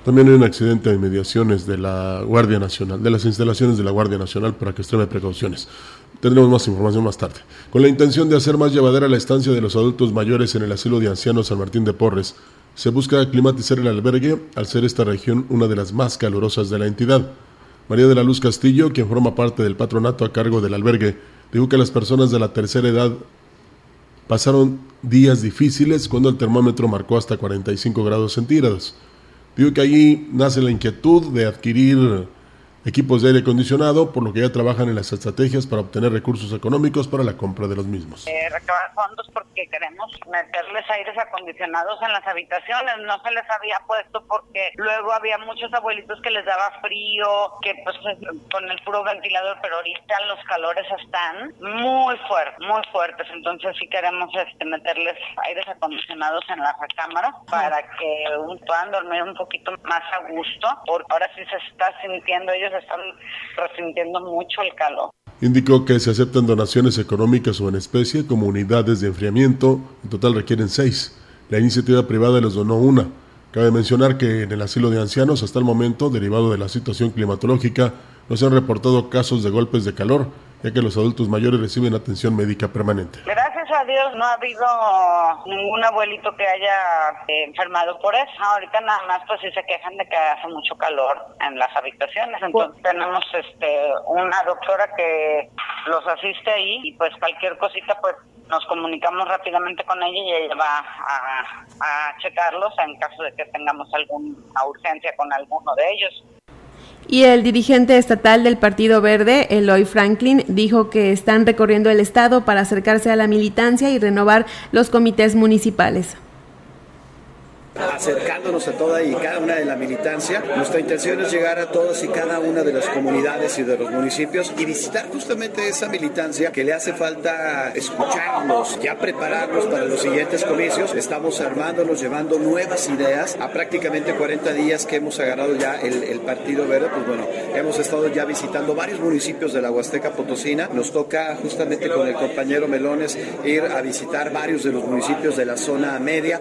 También hay un accidente de inmediaciones de la Guardia Nacional, de las instalaciones de la Guardia Nacional para que extreme precauciones. Tendremos más información más tarde. Con la intención de hacer más llevadera la estancia de los adultos mayores en el asilo de ancianos San Martín de Porres, se busca aclimatizar el albergue al ser esta región una de las más calurosas de la entidad. María de la Luz Castillo, quien forma parte del patronato a cargo del albergue, dijo que las personas de la tercera edad pasaron días difíciles cuando el termómetro marcó hasta 45 grados centígrados. Digo que allí nace la inquietud de adquirir equipos de aire acondicionado, por lo que ya trabajan en las estrategias para obtener recursos económicos para la compra de los mismos. Eh, recabar fondos porque queremos meterles aires acondicionados en las habitaciones. No se les había puesto porque luego había muchos abuelitos que les daba frío, que pues con el puro ventilador, pero ahorita los calores están muy fuertes, muy fuertes. Entonces sí queremos este, meterles aires acondicionados en las recámaras para que puedan dormir un poquito más a gusto, porque ahora sí se está sintiendo ellos están resintiendo mucho el calor. Indicó que se aceptan donaciones económicas o en especie como unidades de enfriamiento, en total requieren seis. La iniciativa privada les donó una. Cabe mencionar que en el asilo de ancianos hasta el momento, derivado de la situación climatológica, no se han reportado casos de golpes de calor, ya que los adultos mayores reciben atención médica permanente. Gracias a Dios no ha habido ningún abuelito que haya eh, enfermado por eso. Ahorita nada más pues sí se quejan de que hace mucho calor en las habitaciones. Entonces tenemos este una doctora que los asiste ahí y pues cualquier cosita pues nos comunicamos rápidamente con ella y ella va a, a checarlos en caso de que tengamos alguna urgencia con alguno de ellos. Y el dirigente estatal del Partido Verde, Eloy Franklin, dijo que están recorriendo el estado para acercarse a la militancia y renovar los comités municipales acercándonos a toda y cada una de la militancia. Nuestra intención es llegar a todas y cada una de las comunidades y de los municipios y visitar justamente esa militancia que le hace falta escucharnos, ya prepararnos para los siguientes comicios. Estamos armándonos, llevando nuevas ideas. A prácticamente 40 días que hemos agarrado ya el, el Partido Verde, pues bueno, hemos estado ya visitando varios municipios de la Huasteca Potosina. Nos toca justamente con el compañero Melones ir a visitar varios de los municipios de la zona media.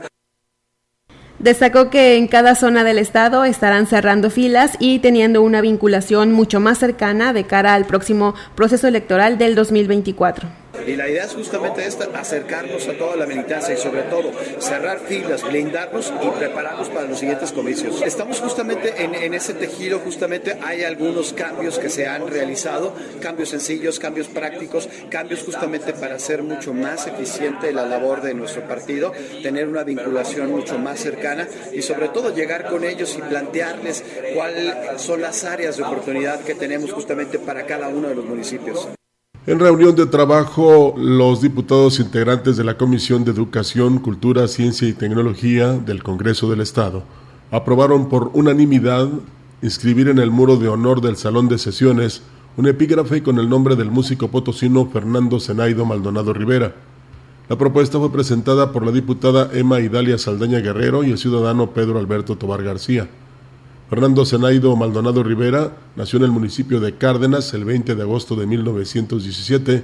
Destacó que en cada zona del estado estarán cerrando filas y teniendo una vinculación mucho más cercana de cara al próximo proceso electoral del 2024. Y la idea es justamente esta, acercarnos a toda la militancia y sobre todo cerrar filas, blindarnos y prepararnos para los siguientes comicios. Estamos justamente en, ese tejido, justamente hay algunos cambios que se han realizado, cambios sencillos, cambios prácticos, cambios justamente para hacer mucho más eficiente la labor de nuestro partido, tener una vinculación mucho más cercana y sobre todo llegar con ellos y plantearles cuáles son las áreas de oportunidad que tenemos justamente para cada uno de los municipios. En reunión de trabajo, los diputados integrantes de la Comisión de Educación, Cultura, Ciencia y Tecnología del Congreso del Estado aprobaron por unanimidad inscribir en el muro de honor del Salón de Sesiones un epígrafe con el nombre del músico potosino Fernando Zenaido Maldonado Rivera. La propuesta fue presentada por la diputada Emma Idalia Saldaña Guerrero y el ciudadano Pedro Alberto Tobar García. Fernando Zenaido Maldonado Rivera nació en el municipio de Cárdenas el 20 de agosto de 1917,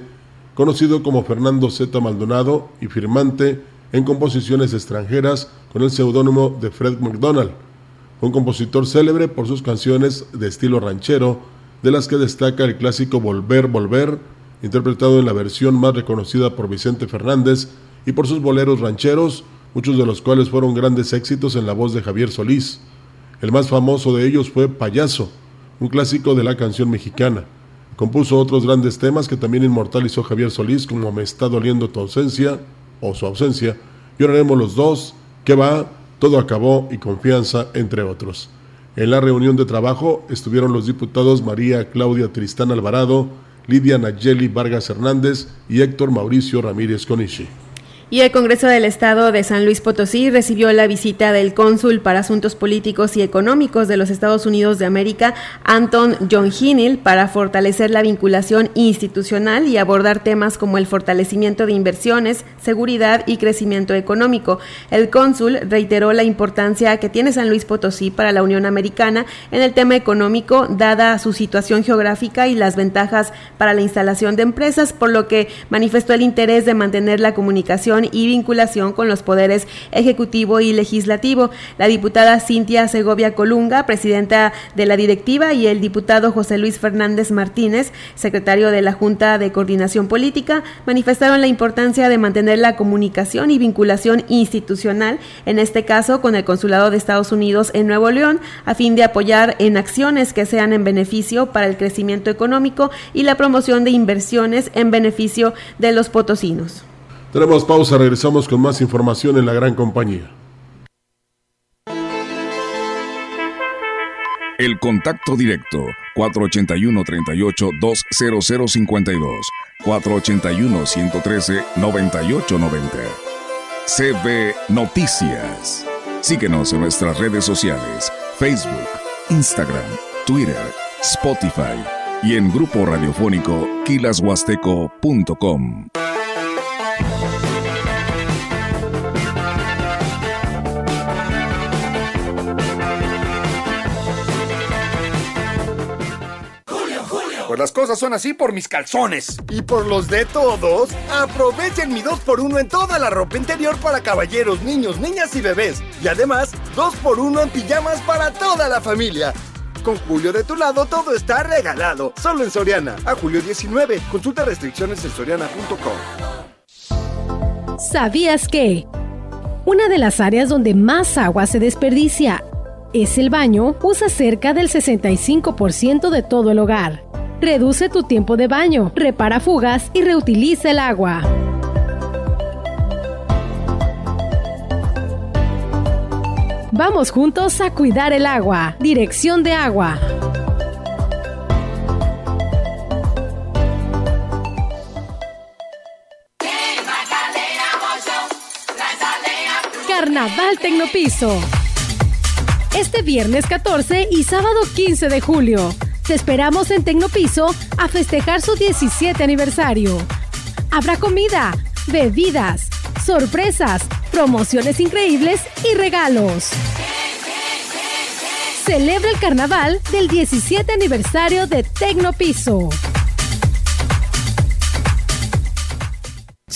conocido como Fernando Z. Maldonado y firmante en composiciones extranjeras con el seudónimo de Fred McDonald. Un compositor célebre por sus canciones de estilo ranchero, de las que destaca el clásico Volver, Volver, interpretado en la versión más reconocida por Vicente Fernández, y por sus boleros rancheros, muchos de los cuales fueron grandes éxitos en la voz de Javier Solís. El más famoso de ellos fue Payaso, un clásico de la canción mexicana. Compuso otros grandes temas que también inmortalizó Javier Solís, como Me está doliendo tu ausencia o su ausencia, Lloraremos los dos, Que va, Todo acabó y Confianza, entre otros. En la reunión de trabajo estuvieron los diputados María Claudia Tristán Alvarado, Lidia Nayeli Vargas Hernández y Héctor Mauricio Ramírez Conichi. Y el Congreso del Estado de San Luis Potosí recibió la visita del cónsul para asuntos políticos y económicos de los Estados Unidos de América, Anton John Hinnell, para fortalecer la vinculación institucional y abordar temas como el fortalecimiento de inversiones, seguridad y crecimiento económico. El cónsul reiteró la importancia que tiene San Luis Potosí para la Unión Americana en el tema económico, dada su situación geográfica y las ventajas para la instalación de empresas, por lo que manifestó el interés de mantener la comunicación y vinculación con los poderes ejecutivo y legislativo. La diputada Cintia Segovia Colunga, presidenta de la directiva, y el diputado José Luis Fernández Martínez, secretario de la Junta de Coordinación Política, manifestaron la importancia de mantener la comunicación y vinculación institucional, en este caso con el Consulado de Estados Unidos en Nuevo León, a fin de apoyar en acciones que sean en beneficio para el crecimiento económico y la promoción de inversiones en beneficio de los potosinos. Tenemos pausa, regresamos con más información en la gran compañía. El contacto directo 481-38-20052 481-113-9890 CB Noticias. Síguenos en nuestras redes sociales, Facebook, Instagram, Twitter, Spotify y en grupo radiofónico kilashuasteco.com. Las cosas son así por mis calzones. Y por los de todos, aprovechen mi 2x1 en toda la ropa interior para caballeros, niños, niñas y bebés. Y además, 2x1 en pijamas para toda la familia. Con Julio de tu lado todo está regalado. Solo en Soriana. A julio 19. Consulta restricciones en soriana.com. ¿Sabías que? Una de las áreas donde más agua se desperdicia es el baño, usa cerca del 65% de todo el hogar. Reduce tu tiempo de baño, repara fugas y reutiliza el agua. Vamos juntos a cuidar el agua. Dirección de agua. Carnaval Tecnopiso. Este viernes 14 y sábado 15 de julio. Te esperamos en Tecnopiso a festejar su 17 aniversario. Habrá comida, bebidas, sorpresas, promociones increíbles y regalos. Celebra el carnaval del 17 aniversario de Tecnopiso.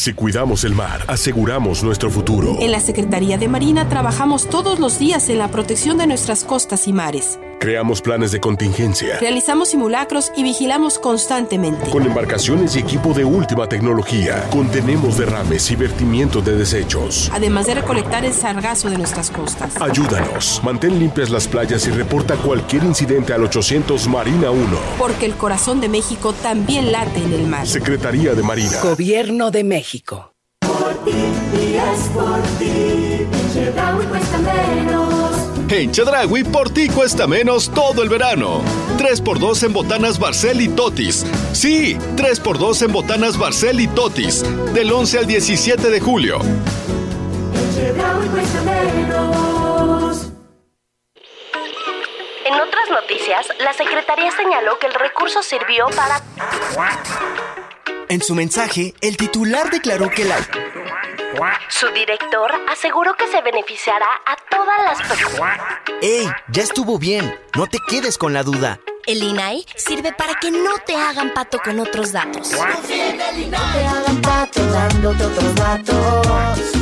Si cuidamos el mar, aseguramos nuestro futuro. En la Secretaría de Marina trabajamos todos los días en la protección de nuestras costas y mares. Creamos planes de contingencia. Realizamos simulacros y vigilamos constantemente. Con embarcaciones y equipo de última tecnología, contenemos derrames y vertimientos de desechos. Además de recolectar el sargazo de nuestras costas. Ayúdanos, mantén limpias las playas y reporta cualquier incidente al 800 Marina 1. Porque el corazón de México también late en el mar. Secretaría de Marina. Gobierno de México. Por ti, por ti, cuesta menos. En Chedragui por ti cuesta menos todo el verano. 3x2 en botanas Barcel y Totis. Sí, 3x2 en botanas Barcel y Totis. Del 11 al 17 de julio. En otras noticias, la Secretaría señaló que el recurso sirvió para... En su mensaje, el titular declaró que la Su director aseguró que se beneficiará a todas las personas. ¡Ey! Ya estuvo bien. No te quedes con la duda. El INAI sirve para que no te hagan pato con otros datos. No te hagan pato dándote otros datos.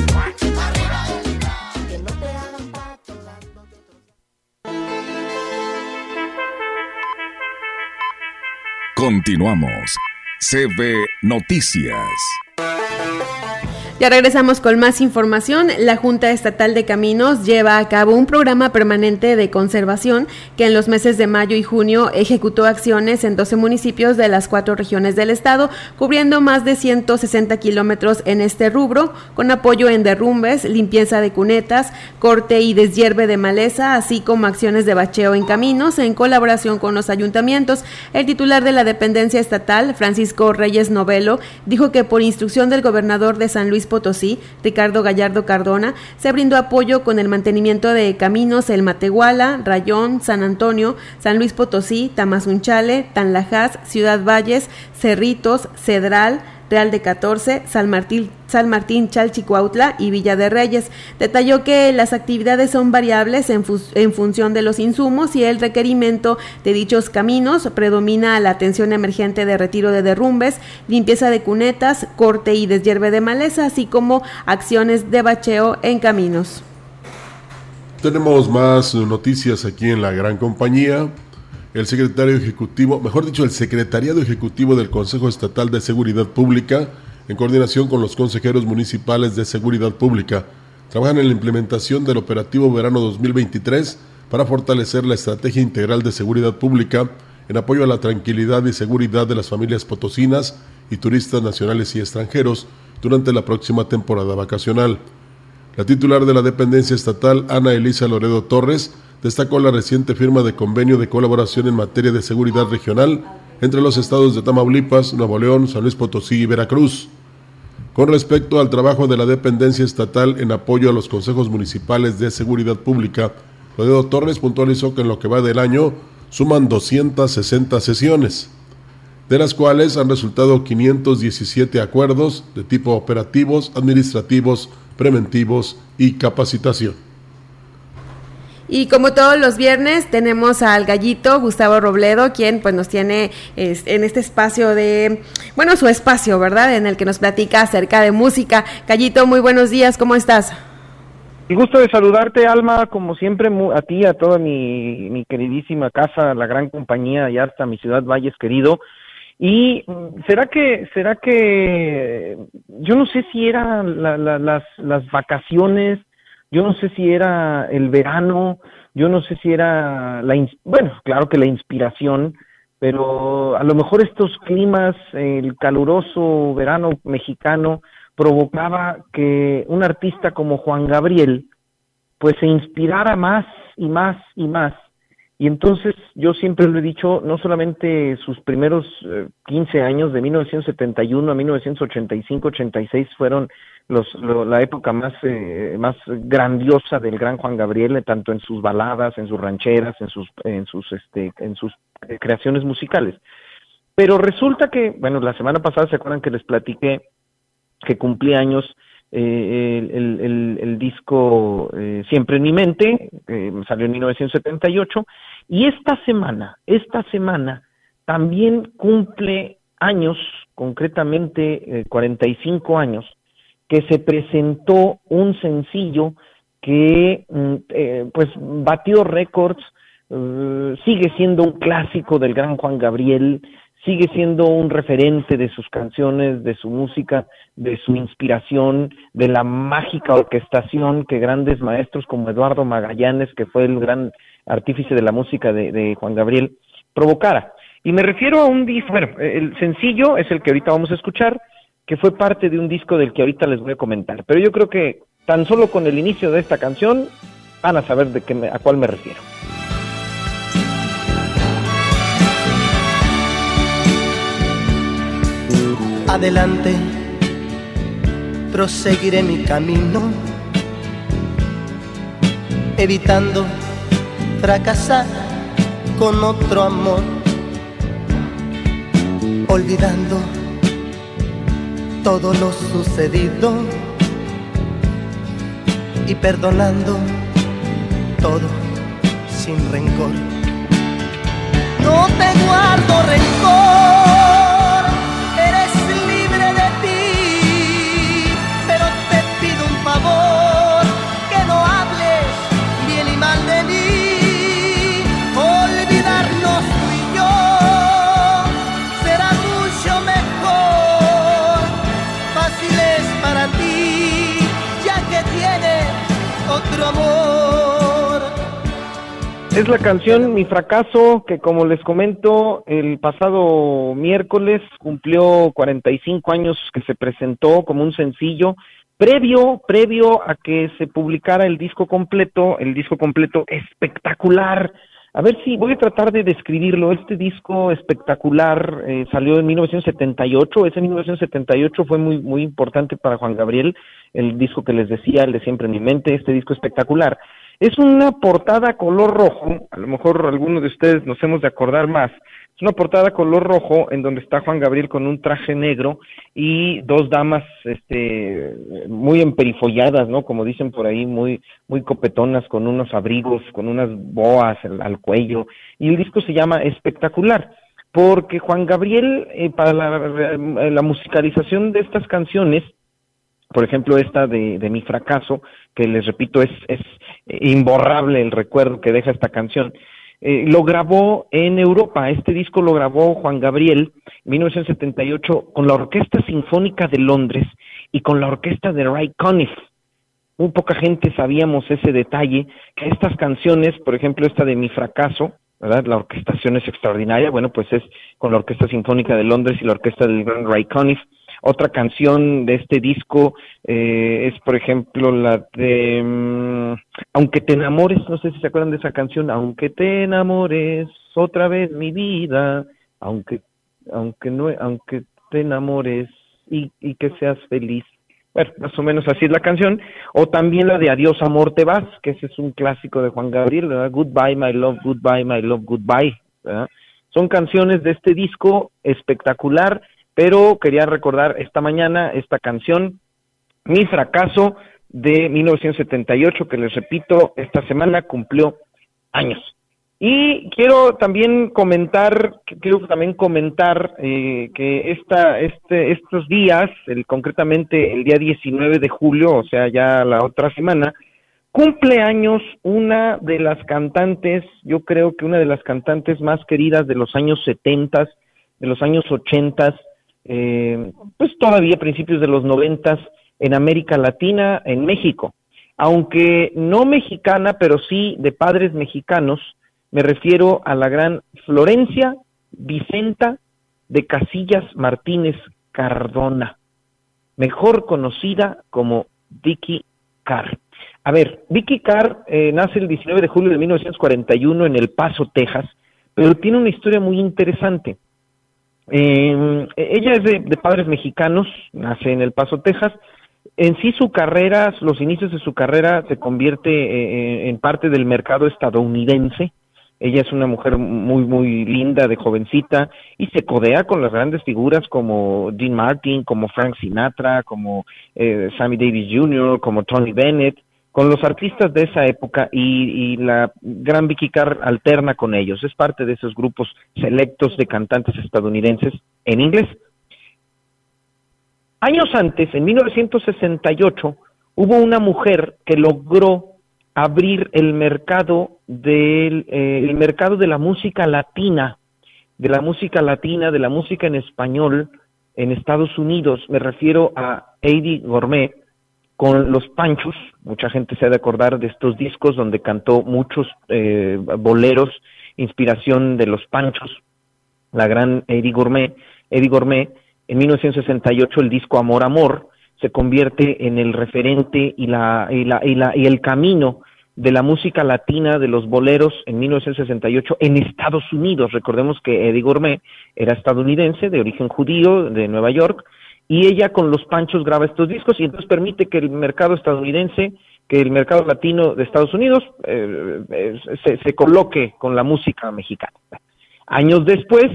Continuamos. CB Noticias. Ya regresamos con más información. La Junta Estatal de Caminos lleva a cabo un programa permanente de conservación que en los meses de mayo y junio ejecutó acciones en 12 municipios de las cuatro regiones del estado, cubriendo más de 160 kilómetros en este rubro, con apoyo en derrumbes, limpieza de cunetas, corte y deshierve de maleza, así como acciones de bacheo en caminos en colaboración con los ayuntamientos. El titular de la dependencia estatal, Francisco Reyes Novelo, dijo que por instrucción del gobernador de San Luis Potosí, Ricardo Gallardo Cardona, se brindó apoyo con el mantenimiento de caminos El Matehuala, Rayón, San Antonio, San Luis Potosí, Tamazunchale, Tanlajas, Ciudad Valles, Cerritos, Cedral, Real de 14, San Martín, San Martín Chalchicuautla y Villa de Reyes. Detalló que las actividades son variables en, en, función de los insumos y el requerimiento de dichos caminos predomina la atención emergente de retiro de derrumbes, limpieza de cunetas, corte y deshierve de maleza, así como acciones de bacheo en caminos. Tenemos más noticias aquí en la gran compañía el secretario ejecutivo, mejor dicho, el secretariado ejecutivo del Consejo Estatal de Seguridad Pública, en coordinación con los consejeros municipales de Seguridad Pública, trabajan en la implementación del operativo verano 2023 para fortalecer la estrategia integral de seguridad pública en apoyo a la tranquilidad y seguridad de las familias potosinas y turistas nacionales y extranjeros durante la próxima temporada vacacional. La titular de la dependencia estatal, Ana Elisa Loredo Torres, destacó la reciente firma de convenio de colaboración en materia de seguridad regional entre los estados de Tamaulipas, Nuevo León, San Luis Potosí y Veracruz. Con respecto al trabajo de la dependencia estatal en apoyo a los consejos municipales de seguridad pública, Loredo Torres puntualizó que en lo que va del año suman 260 sesiones, de las cuales han resultado 517 acuerdos de tipo operativos, administrativos, preventivos y capacitación. Y como todos los viernes tenemos al gallito Gustavo Robledo, quien pues nos tiene en este espacio de, bueno, su espacio, ¿verdad? En el que nos platica acerca de música. Gallito, muy buenos días, ¿cómo estás? Un gusto de saludarte, Alma, como siempre, a ti, a toda mi, mi queridísima casa, la gran compañía, y hasta mi ciudad Valles querido. Y será que, será que, yo no sé si eran las, las vacaciones, yo no sé si era el verano, yo no sé si era la, bueno, claro que la inspiración, pero a lo mejor estos climas, el caluroso verano mexicano, provocaba que un artista como Juan Gabriel, pues se inspirara más y más y más. Y entonces yo siempre lo he dicho, no solamente sus primeros 15 eh, años, de 1971 a 1985-86, fueron los, la época más, eh, más grandiosa del gran Juan Gabriel, tanto en sus baladas, en sus rancheras, en sus, en sus, este, en sus eh, creaciones musicales. Pero resulta que, bueno, la semana pasada se acuerdan que les platiqué que cumplí años eh, el, el, disco Siempre en mi mente, salió en 1978, y esta semana, esta semana también cumple años, concretamente 45 años, que se presentó un sencillo que mm, eh, pues batió récords, eh, sigue siendo un clásico del gran Juan Gabriel, sigue siendo un referente de sus canciones, de su música, de su inspiración, de la mágica orquestación que grandes maestros como Eduardo Magallanes, que fue el gran artífice de la música de, de Juan Gabriel, provocara. Y me refiero a un disco, bueno, el sencillo es el que ahorita vamos a escuchar, que fue parte de un disco del que ahorita les voy a comentar. Pero yo creo que tan solo con el inicio de esta canción van a saber de qué a cuál me refiero. Adelante, proseguiré mi camino, evitando fracasar con otro amor, olvidando todo lo sucedido y perdonando todo sin rencor. No te guardo rencor. Es la canción Mi fracaso que como les comento el pasado miércoles cumplió 45 años que se presentó como un sencillo previo previo a que se publicara el disco completo, el disco completo espectacular. A ver si voy a tratar de describirlo. Este disco espectacular eh, salió en 1978. Ese 1978 fue muy muy importante para Juan Gabriel, el disco que les decía, el de siempre en mi mente, este disco espectacular. Es una portada color rojo, a lo mejor algunos de ustedes nos hemos de acordar más. Es una portada color rojo en donde está Juan Gabriel con un traje negro y dos damas este muy emperifolladas, ¿no? Como dicen por ahí, muy muy copetonas con unos abrigos, con unas boas al, cuello y el disco se llama Espectacular porque Juan Gabriel eh, para la, la musicalización de estas canciones por ejemplo, esta de, mi fracaso, que les repito, es, es imborrable el recuerdo que deja esta canción. Eh, lo grabó en Europa, este disco lo grabó Juan Gabriel en 1978 con la Orquesta Sinfónica de Londres y con la orquesta de Ray Conniff. Muy poca gente sabíamos ese detalle, que estas canciones, por ejemplo, esta de Mi Fracaso, ¿verdad? La orquestación es extraordinaria, bueno, pues es con la Orquesta Sinfónica de Londres y la orquesta del gran Ray Conniff. Otra canción de este disco eh, es, por ejemplo, la de mm, Aunque te enamores, no sé si se acuerdan de esa canción, Aunque te enamores otra vez mi vida, aunque aunque no aunque te enamores y, que seas feliz. Bueno, más o menos así es la canción. O también la de Adiós, amor, te vas, que ese es un clásico de Juan Gabriel. Goodbye, my love, goodbye, my love, goodbye. Son canciones de este disco espectacular pero quería recordar esta mañana esta canción, Mi fracaso de 1978, que les repito, esta semana cumplió años. Y quiero también comentar, quiero también comentar eh, que esta, este, estos días, el, concretamente el día 19 de julio, o sea, ya la otra semana, cumple años una de las cantantes, yo creo que una de las cantantes más queridas de los años 70, de los años 80, eh, pues todavía principios de los noventas en América Latina, en México. Aunque no mexicana, pero sí de padres mexicanos, me refiero a la gran Florencia Vicenta de Casillas Martínez Cardona, mejor conocida como Vicky Carr. A ver, Vicky Carr eh, nace el 19 de julio de 1941 en El Paso, Texas, pero tiene una historia muy interesante. Eh, ella es de, de, padres mexicanos, nace en El Paso, Texas. En sí su carrera, los inicios de su carrera se convierte eh, en parte del mercado estadounidense. Ella es una mujer muy, muy linda, de jovencita, y se codea con las grandes figuras como Dean Martin, como Frank Sinatra, como eh, Sammy Davis Jr., como Tony Bennett con los artistas de esa época y, la gran Vicky Carr alterna con ellos. Es parte de esos grupos selectos de cantantes estadounidenses en inglés. Años antes, en 1968, hubo una mujer que logró abrir el mercado del eh, mercado de la música latina, de la música latina, de la música en español en Estados Unidos. Me refiero a Eddie Gourmet con los Panchos, mucha gente se ha de acordar de estos discos donde cantó muchos eh, boleros, inspiración de los Panchos, la gran Eddie Gourmet, Eddie Gourmet, en 1968 el disco Amor Amor se convierte en el referente y la y la y la y el camino de la música latina de los boleros en 1968 en Estados Unidos. Recordemos que Eddie Gourmet era estadounidense, de origen judío, de Nueva York, y ella con los panchos graba estos discos y entonces permite que el mercado estadounidense, que el mercado latino de Estados Unidos eh, eh, se, coloque con la música mexicana. Años después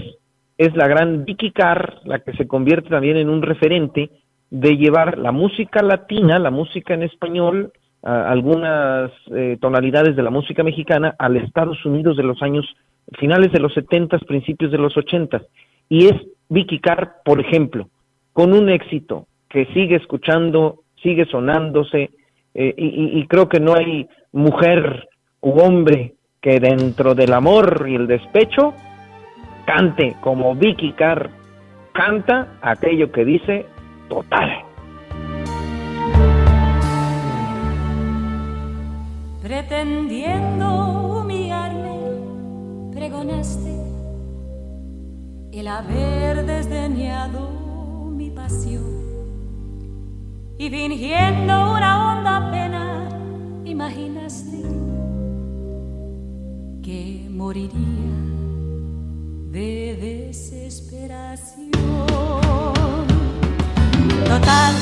es la gran Vicky Carr la que se convierte también en un referente de llevar la música latina, la música en español, algunas eh, tonalidades de la música mexicana al Estados Unidos de los años finales de los 70, principios de los 80. Y es Vicky Carr, por ejemplo, con un éxito que sigue escuchando, sigue sonándose, eh, y, y creo que no hay mujer u hombre que dentro del amor y el despecho cante como Vicky Carr canta aquello que dice total. Pretendiendo humillarme, pregonaste el haber desdeñado Y fingiendo una honda pena, imaginaste que moriría de desesperación. Total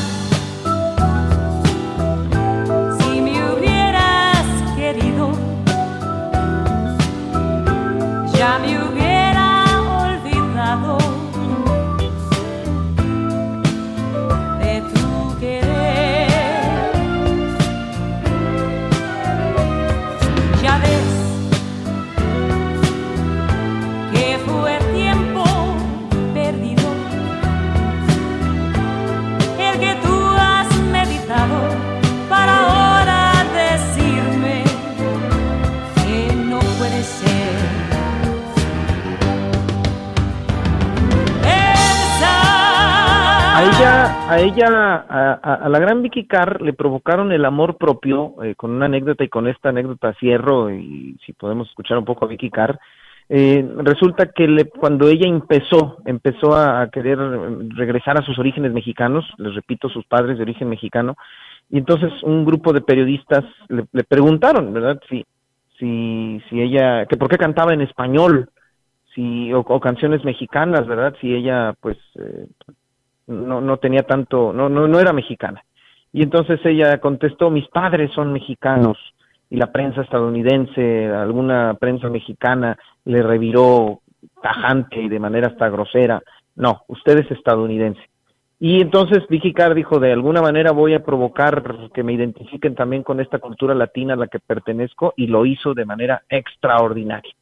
ella, a la gran Vicky Carr le provocaron el amor propio eh, con una anécdota y con esta anécdota cierro y si podemos escuchar un poco a Vicky Carr. Eh, resulta que le, cuando ella empezó, empezó a, querer regresar a sus orígenes mexicanos, les repito, sus padres de origen mexicano, y entonces un grupo de periodistas le, le preguntaron, ¿verdad? Si, si, si ella, que por qué cantaba en español, si, o, o canciones mexicanas, ¿verdad? Si ella, pues, eh, no, no tenía tanto, no, no, no era mexicana. Y entonces ella contestó, mis padres son mexicanos. Y la prensa estadounidense, alguna prensa mexicana le reviró tajante y de manera hasta grosera. No, usted es estadounidense. Y entonces Vicky Carr dijo, de alguna manera voy a provocar que me identifiquen también con esta cultura latina a la que pertenezco y lo hizo de manera extraordinaria.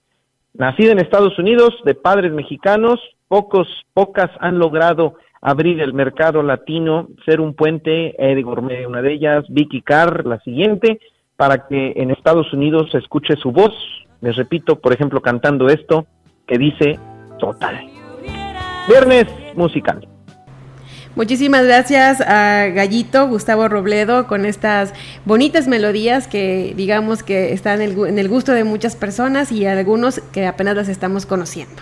Nacida en Estados Unidos, de padres mexicanos, pocos, pocas han logrado abrir el mercado latino, ser un puente, Eddie Gourmet, una de ellas, Vicky Carr, la siguiente, para que en Estados Unidos se escuche su voz, les repito, por ejemplo, cantando esto que dice total. Viernes musical. Muchísimas gracias a Gallito, Gustavo Robledo, con estas bonitas melodías que digamos que están en el, en el gusto de muchas personas y algunos que apenas las estamos conociendo.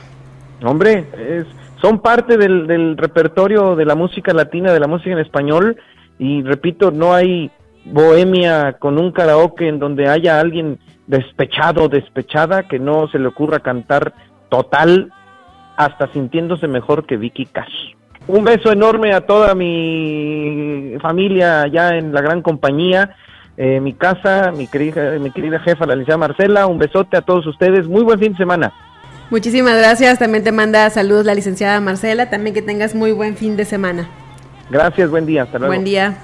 Hombre, es, son parte del, repertorio de la música latina, de la música en español, y repito, no hay bohemia con un karaoke en donde haya alguien despechado, despechada, que no se le ocurra cantar total, hasta sintiéndose mejor que Vicky Cash. Un beso enorme a toda mi familia allá en la gran compañía, eh, mi casa, mi querida, mi querida jefa, la licenciada Marcela, un besote a todos ustedes, muy buen fin de semana. Muchísimas gracias, también te manda saludos la licenciada Marcela, también que tengas muy buen fin de semana. Gracias, buen día, hasta luego. Buen día.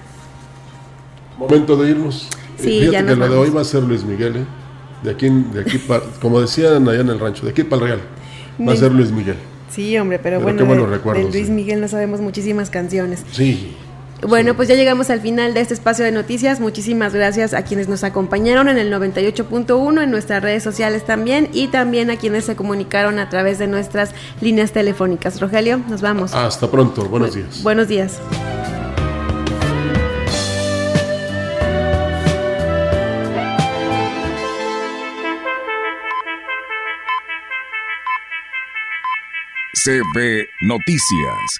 Momento de irnos. Sí, Fíjate ya que nos lo de vamos. hoy va a ser Luis Miguel, ¿eh? De aquí, de aquí pa- como decían allá en el rancho, de aquí para el Real. Va a ser Luis Miguel. Sí, hombre, pero, Pero bueno, de- de Luis sí. Miguel no sabemos muchísimas canciones. Sí. Bueno, pues ya llegamos al final de este espacio de noticias. Muchísimas gracias a quienes nos acompañaron en el 98.1, en nuestras redes sociales también y también a quienes se comunicaron a través de nuestras líneas telefónicas. Rogelio, nos vamos. Hasta pronto, buenos días. Buenos días. CB Noticias,